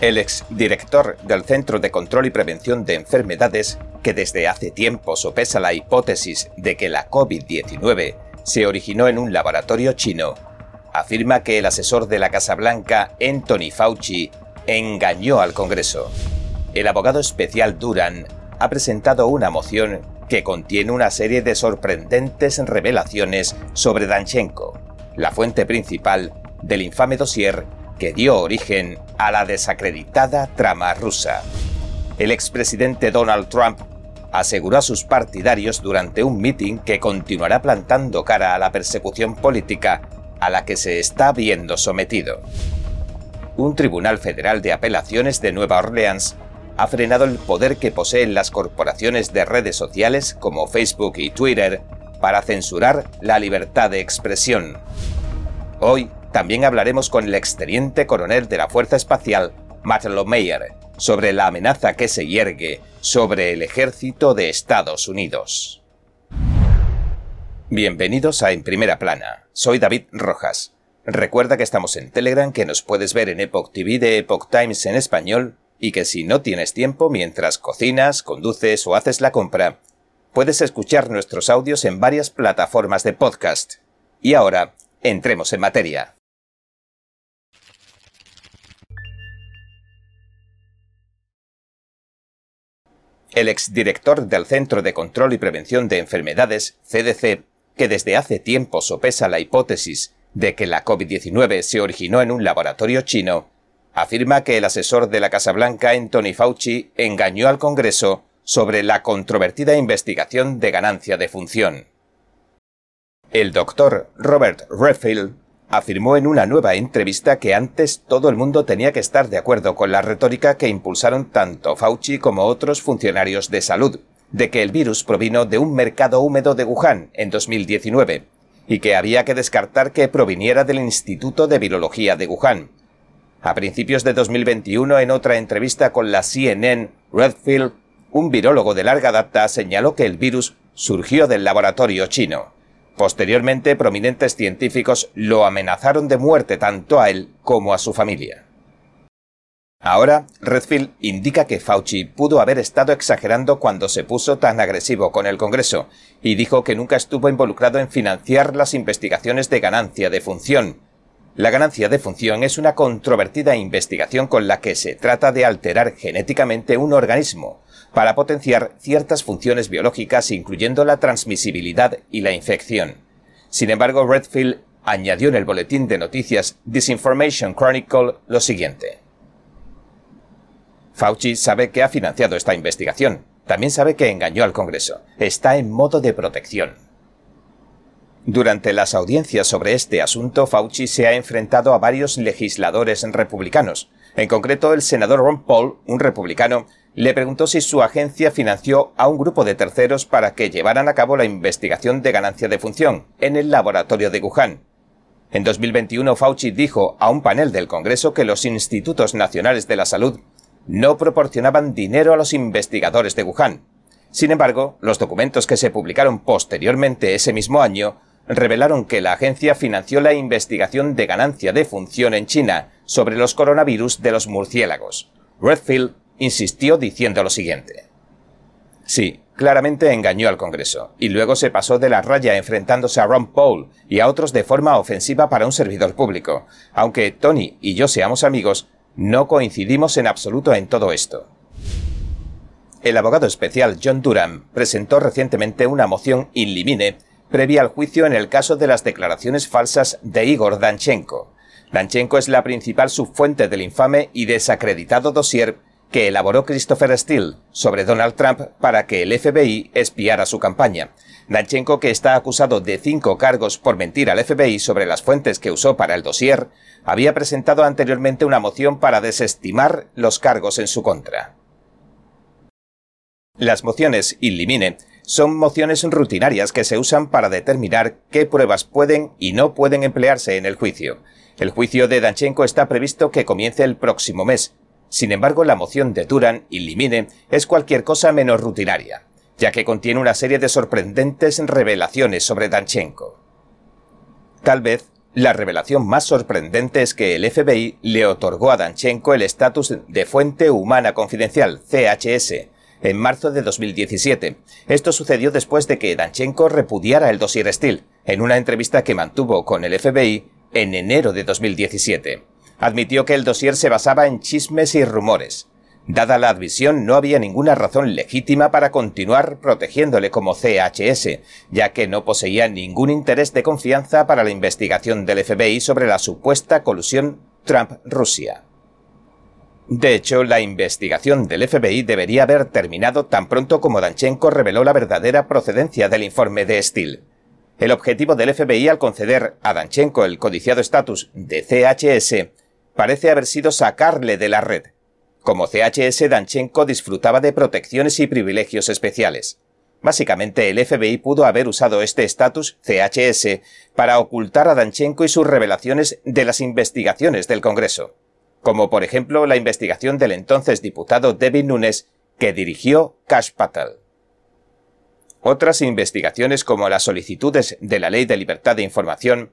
El exdirector del Centro de Control y Prevención de Enfermedades, que desde hace tiempo sopesa la hipótesis de que la COVID-19 se originó en un laboratorio chino, afirma que el asesor de la Casa Blanca, Anthony Fauci, engañó al Congreso. El abogado especial Duran ha presentado una moción que contiene una serie de sorprendentes revelaciones sobre Danchenko, la fuente principal del infame dossier que dio origen a la desacreditada trama rusa. El expresidente Donald Trump aseguró a sus partidarios durante un mitin que continuará plantando cara a la persecución política a la que se está viendo sometido. Un tribunal federal de apelaciones de Nueva Orleans ha frenado el poder que poseen las corporaciones de redes sociales como Facebook y Twitter para censurar la libertad de expresión. Hoy, también hablaremos con el exteniente coronel de la Fuerza Espacial, Matt Lomeyer, sobre la amenaza que se hiergue sobre el ejército de Estados Unidos. Bienvenidos a En Primera Plana. Soy David Rojas. Recuerda que estamos en Telegram, que nos puedes ver en Epoch TV de Epoch Times en español y que si no tienes tiempo mientras cocinas, conduces o haces la compra, puedes escuchar nuestros audios en varias plataformas de podcast. Y ahora, entremos en materia. El exdirector del Centro de Control y Prevención de Enfermedades, CDC, que desde hace tiempo sopesa la hipótesis de que la COVID-19 se originó en un laboratorio chino, afirma que el asesor de la Casa Blanca, Anthony Fauci, engañó al Congreso sobre la controvertida investigación de ganancia de función. El doctor Robert Redfield afirmó en una nueva entrevista que antes todo el mundo tenía que estar de acuerdo con la retórica que impulsaron tanto Fauci como otros funcionarios de salud, de que el virus provino de un mercado húmedo de Wuhan en 2019 y que había que descartar que proviniera del Instituto de Virología de Wuhan. A principios de 2021, en otra entrevista con la CNN, Redfield, un virólogo de larga data, señaló que el virus surgió del laboratorio chino. Posteriormente, prominentes científicos lo amenazaron de muerte tanto a él como a su familia. Ahora, Redfield indica que Fauci pudo haber estado exagerando cuando se puso tan agresivo con el Congreso y dijo que nunca estuvo involucrado en financiar las investigaciones de ganancia de función. La ganancia de función es una controvertida investigación con la que se trata de alterar genéticamente un organismo, para potenciar ciertas funciones biológicas incluyendo la transmisibilidad y la infección. Sin embargo, Redfield añadió en el boletín de noticias Disinformation Chronicle lo siguiente. Fauci sabe que ha financiado esta investigación. También sabe que engañó al Congreso. Está en modo de protección. Durante las audiencias sobre este asunto, Fauci se ha enfrentado a varios legisladores republicanos. En concreto, el senador Ron Paul, un republicano, le preguntó si su agencia financió a un grupo de terceros para que llevaran a cabo la investigación de ganancia de función en el laboratorio de Wuhan. En 2021 Fauci dijo a un panel del Congreso que los institutos nacionales de la salud no proporcionaban dinero a los investigadores de Wuhan. Sin embargo, los documentos que se publicaron posteriormente ese mismo año revelaron que la agencia financió la investigación de ganancia de función en China sobre los coronavirus de los murciélagos. Redfield insistió diciendo lo siguiente. Sí, claramente engañó al Congreso, y luego se pasó de la raya enfrentándose a Ron Paul y a otros de forma ofensiva para un servidor público. Aunque Tony y yo seamos amigos, no coincidimos en absoluto en todo esto. El abogado especial John Durham presentó recientemente una moción in limine previa al juicio en el caso de las declaraciones falsas de Igor Danchenko. Danchenko es la principal subfuente del infame y desacreditado dossier que elaboró Christopher Steele sobre Donald Trump para que el FBI espiara su campaña. Danchenko, que está acusado de cinco cargos por mentir al FBI sobre las fuentes que usó para el dossier, había presentado anteriormente una moción para desestimar los cargos en su contra. Las mociones in limine son mociones rutinarias que se usan para determinar qué pruebas pueden y no pueden emplearse en el juicio. El juicio de Danchenko está previsto que comience el próximo mes, sin embargo, la moción de Duran y Limine es cualquier cosa menos rutinaria, ya que contiene una serie de sorprendentes revelaciones sobre Danchenko. Tal vez La revelación más sorprendente es que el FBI le otorgó a Danchenko el estatus de fuente humana confidencial, CHS, en marzo de 2017. Esto sucedió después de que Danchenko repudiara el dossier Steele en una entrevista que mantuvo con el FBI en enero de 2017. Admitió que el dossier se basaba en chismes y rumores. Dada la admisión, no había ninguna razón legítima para continuar protegiéndole como CHS, ya que no poseía ningún interés de confianza para la investigación del FBI sobre la supuesta colusión Trump-Rusia. De hecho, la investigación del FBI debería haber terminado tan pronto como Danchenko reveló la verdadera procedencia del informe de Steele. El objetivo del FBI al conceder a Danchenko el codiciado estatus de CHS parece haber sido sacarle de la red. Como CHS, Danchenko disfrutaba de protecciones y privilegios especiales. Básicamente, el FBI pudo haber usado este estatus CHS para ocultar a Danchenko y sus revelaciones de las investigaciones del Congreso, como por ejemplo la investigación del entonces diputado Devin Nunes que dirigió Cash Patel. Otras investigaciones como las solicitudes de la Ley de Libertad de Información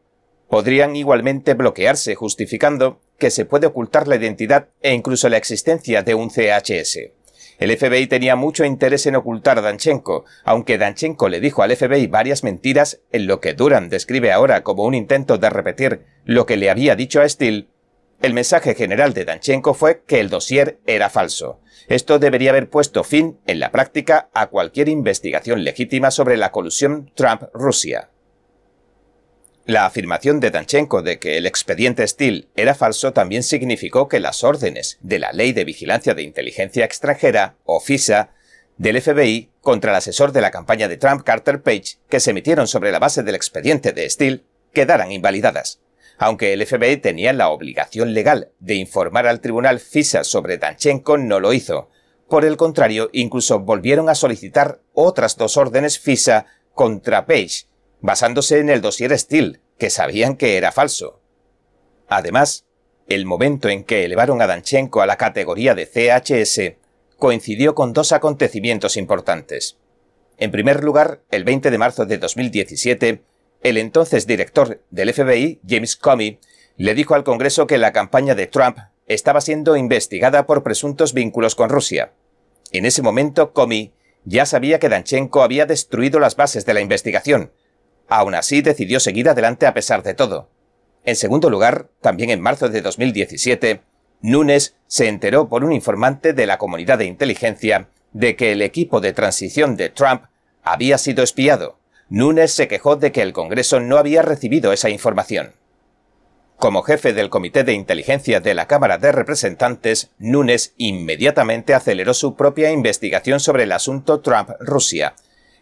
podrían igualmente bloquearse justificando que se puede ocultar la identidad e incluso la existencia de un CHS. El FBI tenía mucho interés en ocultar a Danchenko, aunque Danchenko le dijo al FBI varias mentiras en lo que Duran describe ahora como un intento de repetir lo que le había dicho a Steele. El mensaje general de Danchenko fue que el dossier era falso. Esto debería haber puesto fin, en la práctica, a cualquier investigación legítima sobre la colusión Trump-Rusia. La afirmación de Danchenko de que el expediente Steele era falso también significó que las órdenes de la Ley de Vigilancia de Inteligencia Extranjera, o FISA, del FBI contra el asesor de la campaña de Trump Carter Page, que se emitieron sobre la base del expediente de Steele, quedaran invalidadas. Aunque el FBI tenía la obligación legal de informar al tribunal FISA sobre Danchenko, no lo hizo. Por el contrario, incluso volvieron a solicitar otras dos órdenes FISA contra Page, basándose en el dossier Steele, que sabían que era falso. Además, el momento en que elevaron a Danchenko a la categoría de CHS coincidió con dos acontecimientos importantes. En primer lugar, el 20 de marzo de 2017, el entonces director del FBI, James Comey, le dijo al Congreso que la campaña de Trump estaba siendo investigada por presuntos vínculos con Rusia. En ese momento, Comey ya sabía que Danchenko había destruido las bases de la investigación, Aún así, decidió seguir adelante a pesar de todo. En segundo lugar, también en marzo de 2017, Nunes se enteró por un informante de la comunidad de inteligencia de que el equipo de transición de Trump había sido espiado. Nunes se quejó de que el Congreso no había recibido esa información. Como jefe del Comité de Inteligencia de la Cámara de Representantes, Nunes inmediatamente aceleró su propia investigación sobre el asunto Trump-Rusia,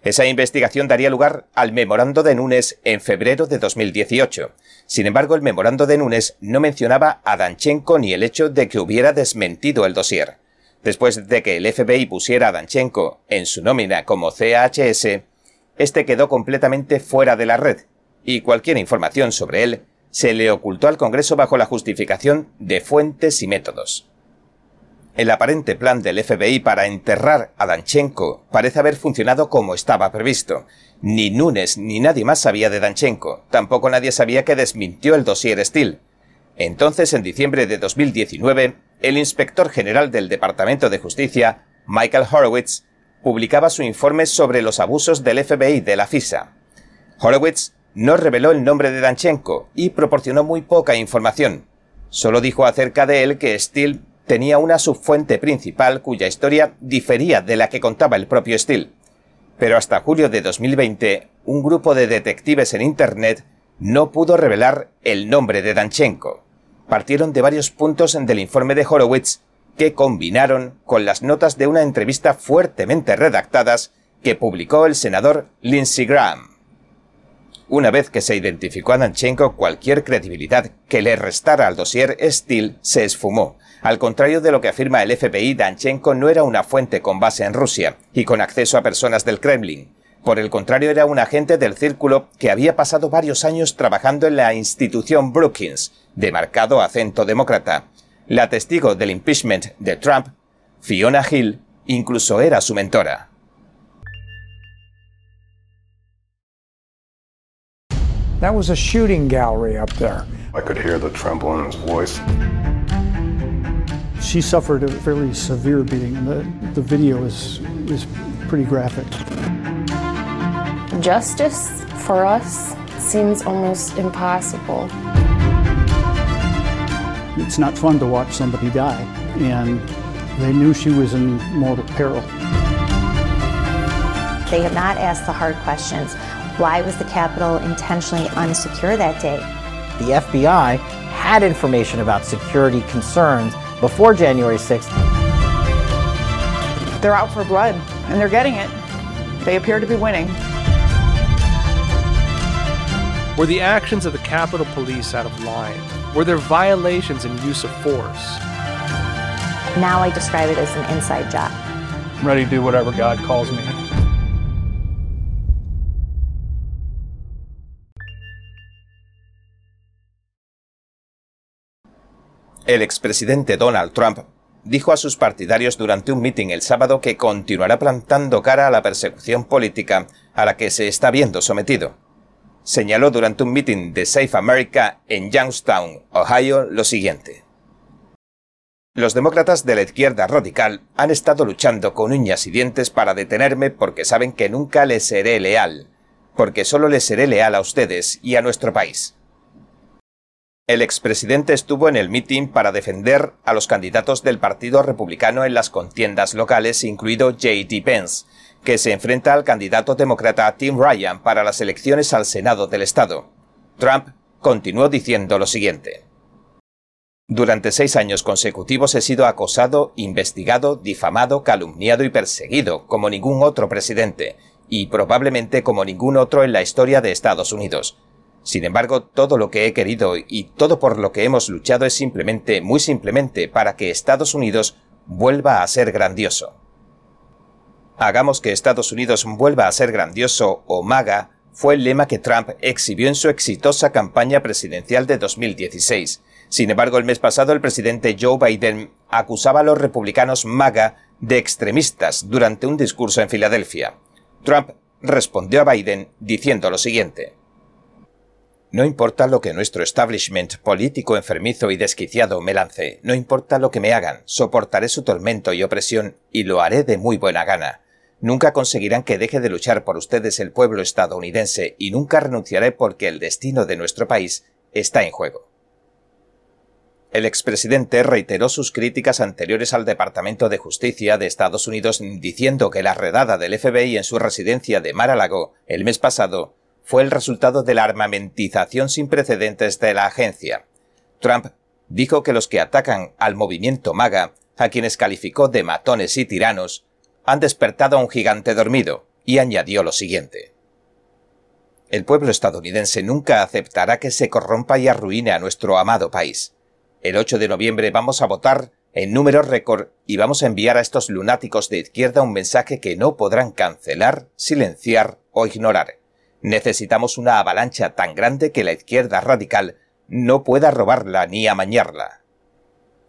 esa investigación daría lugar al memorando de Nunes en febrero de 2018. Sin embargo, el memorando de Nunes no mencionaba a Danchenko ni el hecho de que hubiera desmentido el dossier. Después de que el FBI pusiera a Danchenko en su nómina como CHS, este quedó completamente fuera de la red, y cualquier información sobre él se le ocultó al Congreso bajo la justificación de fuentes y métodos. El aparente plan del FBI para enterrar a Danchenko parece haber funcionado como estaba previsto. Ni Nunes ni nadie más sabía de Danchenko, tampoco nadie sabía que desmintió el dossier Steele. Entonces, en diciembre de 2019, el inspector general del Departamento de Justicia, Michael Horowitz, publicaba su informe sobre los abusos del FBI de la FISA. Horowitz no reveló el nombre de Danchenko y proporcionó muy poca información. Solo dijo acerca de él que Steele tenía una subfuente principal cuya historia difería de la que contaba el propio Steele. Pero hasta julio de 2020, un grupo de detectives en Internet no pudo revelar el nombre de Danchenko. Partieron de varios puntos del informe de Horowitz que combinaron con las notas de una entrevista fuertemente redactadas que publicó el senador Lindsey Graham. Una vez que se identificó a Danchenko, cualquier credibilidad que le restara al dossier Steele se esfumó, al contrario de lo que afirma el FBI, Danchenko no era una fuente con base en Rusia y con acceso a personas del Kremlin. Por el contrario, era un agente del círculo que había pasado varios años trabajando en la institución Brookings, de marcado acento demócrata. La testigo del impeachment de Trump, Fiona Hill, incluso era su mentora. That was a shooting gallery up there. I could hear the tremble in his voice. She suffered a fairly severe beating. and The, the video is, is pretty graphic. Justice for us seems almost impossible. It's not fun to watch somebody die, and they knew she was in mortal peril. They have not asked the hard questions. Why was the Capitol intentionally unsecure that day? The FBI had information about security concerns before January 6th. They're out for blood, and they're getting it. They appear to be winning. Were the actions of the Capitol Police out of line? Were there violations in use of force? Now I describe it as an inside job. I'm ready to do whatever God calls me. El expresidente Donald Trump dijo a sus partidarios durante un mitin el sábado que continuará plantando cara a la persecución política a la que se está viendo sometido. Señaló durante un mitin de Safe America en Youngstown, Ohio, lo siguiente. Los demócratas de la izquierda radical han estado luchando con uñas y dientes para detenerme porque saben que nunca les seré leal, porque solo les seré leal a ustedes y a nuestro país. El expresidente estuvo en el mitin para defender a los candidatos del Partido Republicano en las contiendas locales, incluido J.D. Pence, que se enfrenta al candidato demócrata Tim Ryan para las elecciones al Senado del Estado. Trump continuó diciendo lo siguiente. Durante seis años consecutivos he sido acosado, investigado, difamado, calumniado y perseguido como ningún otro presidente, y probablemente como ningún otro en la historia de Estados Unidos. Sin embargo, todo lo que he querido y todo por lo que hemos luchado es simplemente, muy simplemente, para que Estados Unidos vuelva a ser grandioso. Hagamos que Estados Unidos vuelva a ser grandioso o MAGA fue el lema que Trump exhibió en su exitosa campaña presidencial de 2016. Sin embargo, el mes pasado el presidente Joe Biden acusaba a los republicanos MAGA de extremistas durante un discurso en Filadelfia. Trump respondió a Biden diciendo lo siguiente. No importa lo que nuestro establishment político enfermizo y desquiciado me lance, no importa lo que me hagan, soportaré su tormento y opresión y lo haré de muy buena gana. Nunca conseguirán que deje de luchar por ustedes el pueblo estadounidense y nunca renunciaré porque el destino de nuestro país está en juego. El expresidente reiteró sus críticas anteriores al Departamento de Justicia de Estados Unidos diciendo que la redada del FBI en su residencia de Mar-a-Lago el mes pasado fue el resultado de la armamentización sin precedentes de la agencia. Trump dijo que los que atacan al movimiento MAGA, a quienes calificó de matones y tiranos, han despertado a un gigante dormido, y añadió lo siguiente. El pueblo estadounidense nunca aceptará que se corrompa y arruine a nuestro amado país. El 8 de noviembre vamos a votar en números récord y vamos a enviar a estos lunáticos de izquierda un mensaje que no podrán cancelar, silenciar o ignorar. Necesitamos una avalancha tan grande que la izquierda radical no pueda robarla ni amañarla.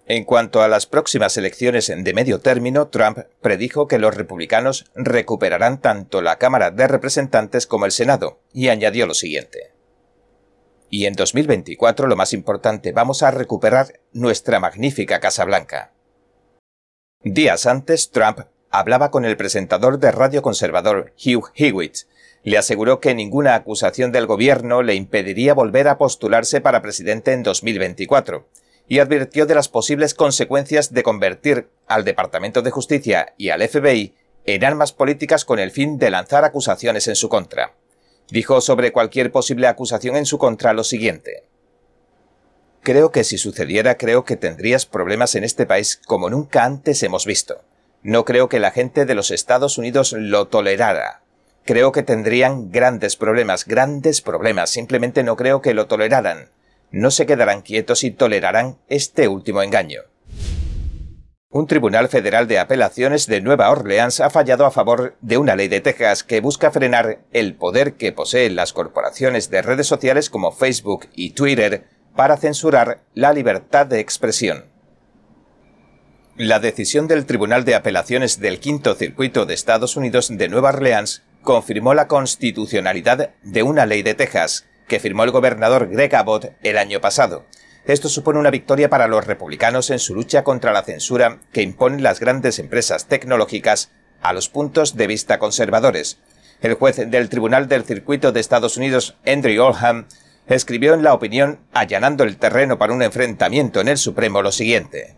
En cuanto a las próximas elecciones de medio término, Trump predijo que los republicanos recuperarán tanto la Cámara de Representantes como el Senado, y añadió lo siguiente. Y en 2024 lo más importante, vamos a recuperar nuestra magnífica Casa Blanca. Días antes, Trump hablaba con el presentador de radio conservador Hugh Hewitt, le aseguró que ninguna acusación del gobierno le impediría volver a postularse para presidente en 2024 y advirtió de las posibles consecuencias de convertir al Departamento de Justicia y al FBI en armas políticas con el fin de lanzar acusaciones en su contra. Dijo sobre cualquier posible acusación en su contra lo siguiente. Creo que si sucediera creo que tendrías problemas en este país como nunca antes hemos visto. No creo que la gente de los Estados Unidos lo tolerara creo que tendrían grandes problemas, grandes problemas. Simplemente no creo que lo toleraran. No se quedarán quietos y tolerarán este último engaño. Un tribunal federal de apelaciones de Nueva Orleans ha fallado a favor de una ley de Texas que busca frenar el poder que poseen las corporaciones de redes sociales como Facebook y Twitter para censurar la libertad de expresión. La decisión del Tribunal de Apelaciones del Quinto Circuito de Estados Unidos de Nueva Orleans confirmó la constitucionalidad de una ley de Texas que firmó el gobernador Greg Abbott el año pasado. Esto supone una victoria para los republicanos en su lucha contra la censura que imponen las grandes empresas tecnológicas a los puntos de vista conservadores. El juez del Tribunal del Circuito de Estados Unidos, Andrew Oldham, escribió en la opinión, allanando el terreno para un enfrentamiento en el Supremo, lo siguiente.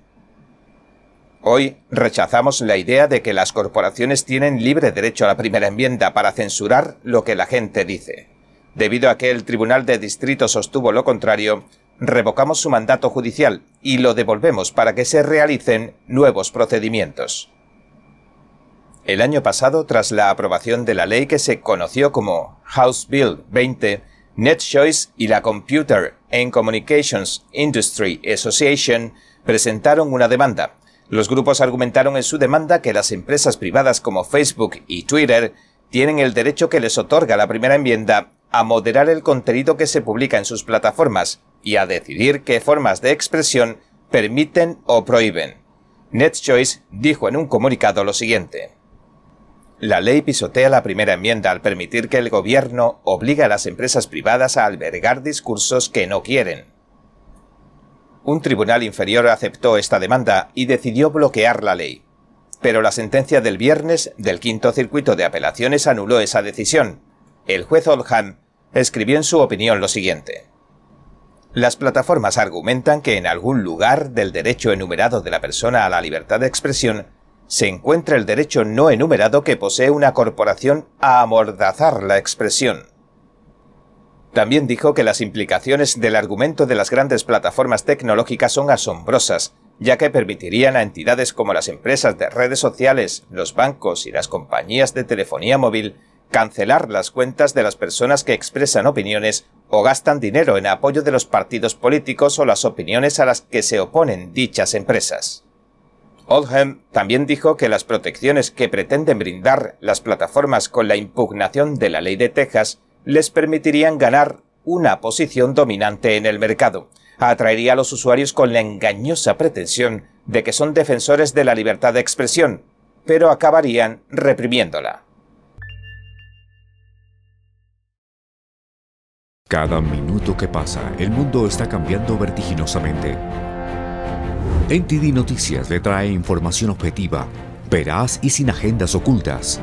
Hoy rechazamos la idea de que las corporaciones tienen libre derecho a la primera enmienda para censurar lo que la gente dice. Debido a que el Tribunal de Distrito sostuvo lo contrario, revocamos su mandato judicial y lo devolvemos para que se realicen nuevos procedimientos. El año pasado, tras la aprobación de la ley que se conoció como House Bill 20, NetChoice y la Computer and Communications Industry Association presentaron una demanda. Los grupos argumentaron en su demanda que las empresas privadas como Facebook y Twitter tienen el derecho que les otorga la primera enmienda a moderar el contenido que se publica en sus plataformas y a decidir qué formas de expresión permiten o prohíben. NetChoice dijo en un comunicado lo siguiente. La ley pisotea la primera enmienda al permitir que el gobierno obligue a las empresas privadas a albergar discursos que no quieren. Un tribunal inferior aceptó esta demanda y decidió bloquear la ley. Pero la sentencia del viernes del quinto circuito de apelaciones anuló esa decisión. El juez Oldham escribió en su opinión lo siguiente. Las plataformas argumentan que en algún lugar del derecho enumerado de la persona a la libertad de expresión se encuentra el derecho no enumerado que posee una corporación a amordazar la expresión. También dijo que las implicaciones del argumento de las grandes plataformas tecnológicas son asombrosas, ya que permitirían a entidades como las empresas de redes sociales, los bancos y las compañías de telefonía móvil cancelar las cuentas de las personas que expresan opiniones o gastan dinero en apoyo de los partidos políticos o las opiniones a las que se oponen dichas empresas. Oldham también dijo que las protecciones que pretenden brindar las plataformas con la impugnación de la ley de Texas les permitirían ganar una posición dominante en el mercado. Atraería a los usuarios con la engañosa pretensión de que son defensores de la libertad de expresión, pero acabarían reprimiéndola. Cada minuto que pasa, el mundo está cambiando vertiginosamente. NTD Noticias le trae información objetiva, veraz y sin agendas ocultas.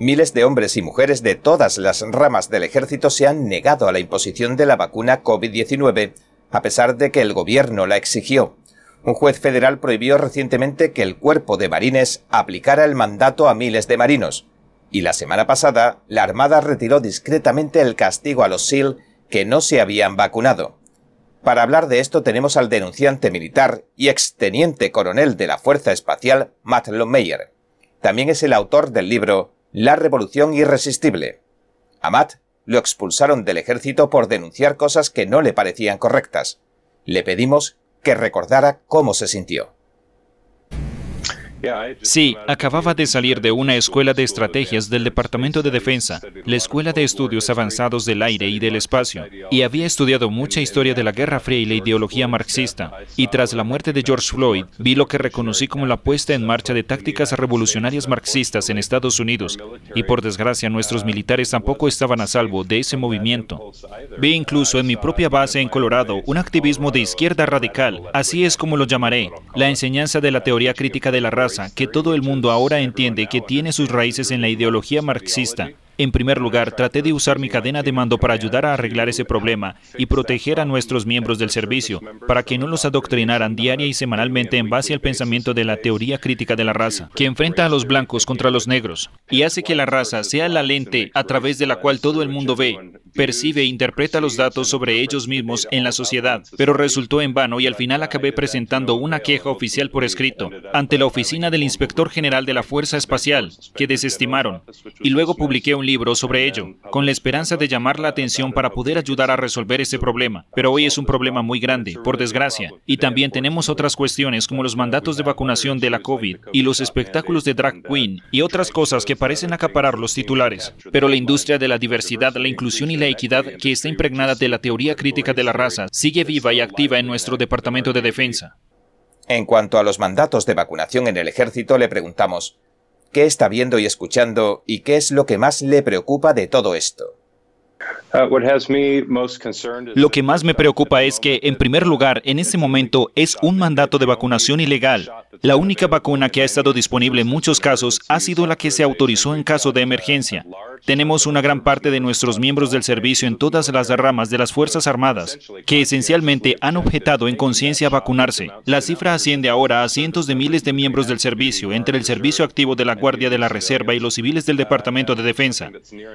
Miles de hombres y mujeres de todas las ramas del ejército se han negado a la imposición de la vacuna COVID-19, a pesar de que el gobierno la exigió. Un juez federal prohibió recientemente que el cuerpo de marines aplicara el mandato a miles de marinos. Y la semana pasada, la Armada retiró discretamente el castigo a los SEAL que no se habían vacunado. Para hablar de esto tenemos al denunciante militar y exteniente coronel de la Fuerza Espacial, Matt Lohmeyer. También es el autor del libro La Revolución Irresistible. A Matt lo expulsaron del ejército por denunciar cosas que no le parecían correctas. Le pedimos que recordara cómo se sintió. Sí, acababa de salir de una escuela de estrategias del Departamento de Defensa, la Escuela de Estudios Avanzados del Aire y del Espacio, y había estudiado mucha historia de la Guerra Fría y la ideología marxista. Y tras la muerte de George Floyd, vi lo que reconocí como la puesta en marcha de tácticas revolucionarias marxistas en Estados Unidos, y por desgracia nuestros militares tampoco estaban a salvo de ese movimiento. Vi incluso en mi propia base en Colorado un activismo de izquierda radical, así es como lo llamaré, la enseñanza de la teoría crítica de la raza que todo el mundo ahora entiende que tiene sus raíces en la ideología marxista. En primer lugar, traté de usar mi cadena de mando para ayudar a arreglar ese problema y proteger a nuestros miembros del servicio, para que no los adoctrinaran diaria y semanalmente en base al pensamiento de la teoría crítica de la raza, que enfrenta a los blancos contra los negros y hace que la raza sea la lente a través de la cual todo el mundo ve. Percibe e interpreta los datos sobre ellos mismos en la sociedad, pero resultó en vano y al final acabé presentando una queja oficial por escrito ante la oficina del Inspector General de la Fuerza Espacial, que desestimaron, y luego publiqué un libro sobre ello, con la esperanza de llamar la atención para poder ayudar a resolver ese problema. Pero hoy es un problema muy grande, por desgracia, y también tenemos otras cuestiones como los mandatos de vacunación de la COVID y los espectáculos de drag queen y otras cosas que parecen acaparar los titulares. Pero la industria de la diversidad, la inclusión y la equidad, que está impregnada de la teoría crítica de la raza, sigue viva y activa en nuestro Departamento de Defensa. En cuanto a los mandatos de vacunación en el ejército, le preguntamos, ¿qué está viendo y escuchando y qué es lo que más le preocupa de todo esto? Lo que más me preocupa es que, en primer lugar, en este momento es un mandato de vacunación ilegal. La única vacuna que ha estado disponible en muchos casos ha sido la que se autorizó en caso de emergencia. Tenemos una gran parte de nuestros miembros del servicio en todas las ramas de las Fuerzas Armadas que esencialmente han objetado en conciencia vacunarse. La cifra asciende ahora a cientos de miles de miembros del servicio, entre el servicio activo de la Guardia de la Reserva y los civiles del Departamento de Defensa.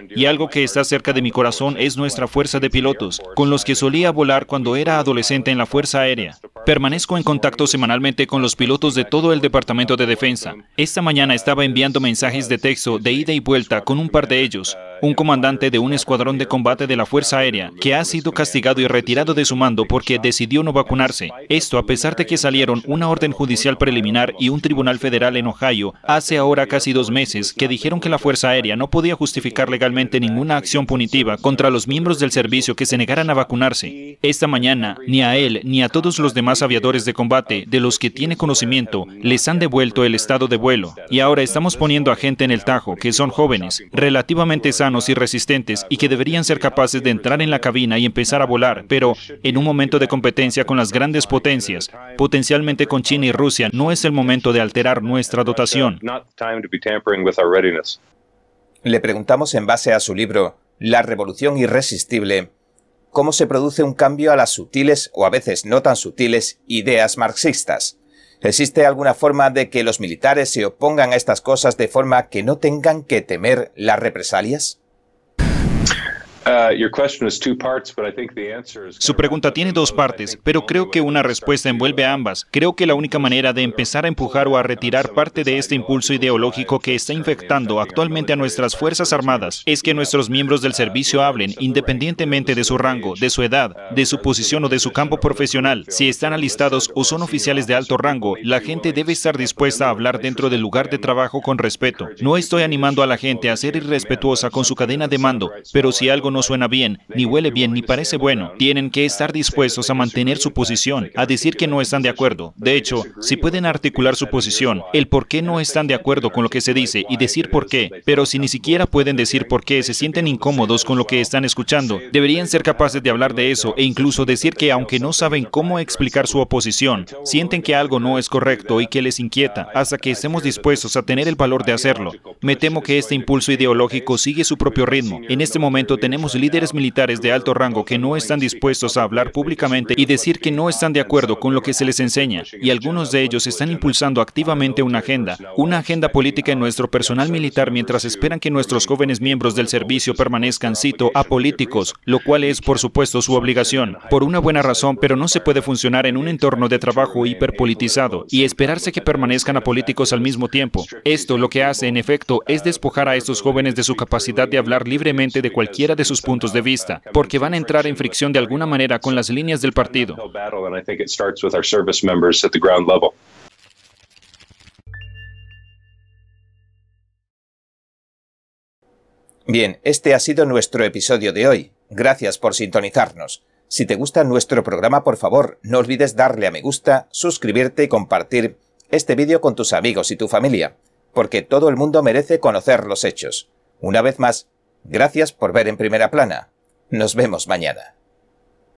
Y algo que está cerca de mi corazón es nuestra fuerza de pilotos, con los que solía volar cuando era adolescente en la Fuerza Aérea. Permanezco en contacto semanalmente con los pilotos de todo el Departamento de Defensa. Esta mañana estaba enviando mensajes de texto de ida y vuelta con un par de ellos un comandante de un escuadrón de combate de la Fuerza Aérea, que ha sido castigado y retirado de su mando porque decidió no vacunarse. Esto a pesar de que salieron una orden judicial preliminar y un tribunal federal en Ohio hace ahora casi dos meses que dijeron que la Fuerza Aérea no podía justificar legalmente ninguna acción punitiva contra los miembros del servicio que se negaran a vacunarse. Esta mañana, ni a él ni a todos los demás aviadores de combate de los que tiene conocimiento les han devuelto el estado de vuelo. Y ahora estamos poniendo a gente en el tajo que son jóvenes, relativamente sanos y resistentes y que deberían ser capaces de entrar en la cabina y empezar a volar, pero en un momento de competencia con las grandes potencias, potencialmente con China y Rusia, no es el momento de alterar nuestra dotación. Le preguntamos en base a su libro La Revolución Irresistible, cómo se produce un cambio a las sutiles o a veces no tan sutiles ideas marxistas. ¿Existe alguna forma de que los militares se opongan a estas cosas de forma que no tengan que temer las represalias? Su pregunta tiene dos partes, pero creo que una respuesta envuelve a ambas. Creo que la única manera de empezar a empujar o a retirar parte de este impulso ideológico que está infectando actualmente a nuestras Fuerzas Armadas es que nuestros miembros del servicio hablen, independientemente de su rango, de su edad, de su posición o de su campo profesional. Si están alistados o son oficiales de alto rango, la gente debe estar dispuesta a hablar dentro del lugar de trabajo con respeto. No estoy animando a la gente a ser irrespetuosa con su cadena de mando, pero si algo no suena bien, ni huele bien, ni parece bueno. Tienen que estar dispuestos a mantener su posición, a decir que no están de acuerdo. De hecho, si pueden articular su posición, el por qué no están de acuerdo con lo que se dice y decir por qué, pero si ni siquiera pueden decir por qué se sienten incómodos con lo que están escuchando, deberían ser capaces de hablar de eso e incluso decir que aunque no saben cómo explicar su oposición, sienten que algo no es correcto y que les inquieta, hasta que estemos dispuestos a tener el valor de hacerlo. Me temo que este impulso ideológico sigue su propio ritmo. En este momento tenemos líderes militares de alto rango que no están dispuestos a hablar públicamente y decir que no están de acuerdo con lo que se les enseña, y algunos de ellos están impulsando activamente una agenda, una agenda política en nuestro personal militar mientras esperan que nuestros jóvenes miembros del servicio permanezcan, cito, apolíticos, lo cual es, por supuesto, su obligación, por una buena razón, pero no se puede funcionar en un entorno de trabajo hiperpolitizado y esperarse que permanezcan apolíticos al mismo tiempo. Esto lo que hace, en efecto, es despojar a estos jóvenes de su capacidad de hablar libremente de cualquiera de puntos de vista, porque van a entrar en fricción de alguna manera con las líneas del partido. Bien, este ha sido nuestro episodio de hoy. Gracias por sintonizarnos. Si te gusta nuestro programa, por favor, no olvides darle a me gusta, suscribirte y compartir este vídeo con tus amigos y tu familia, porque todo el mundo merece conocer los hechos. Una vez más, Gracias por ver en primera plana. Nos vemos mañana.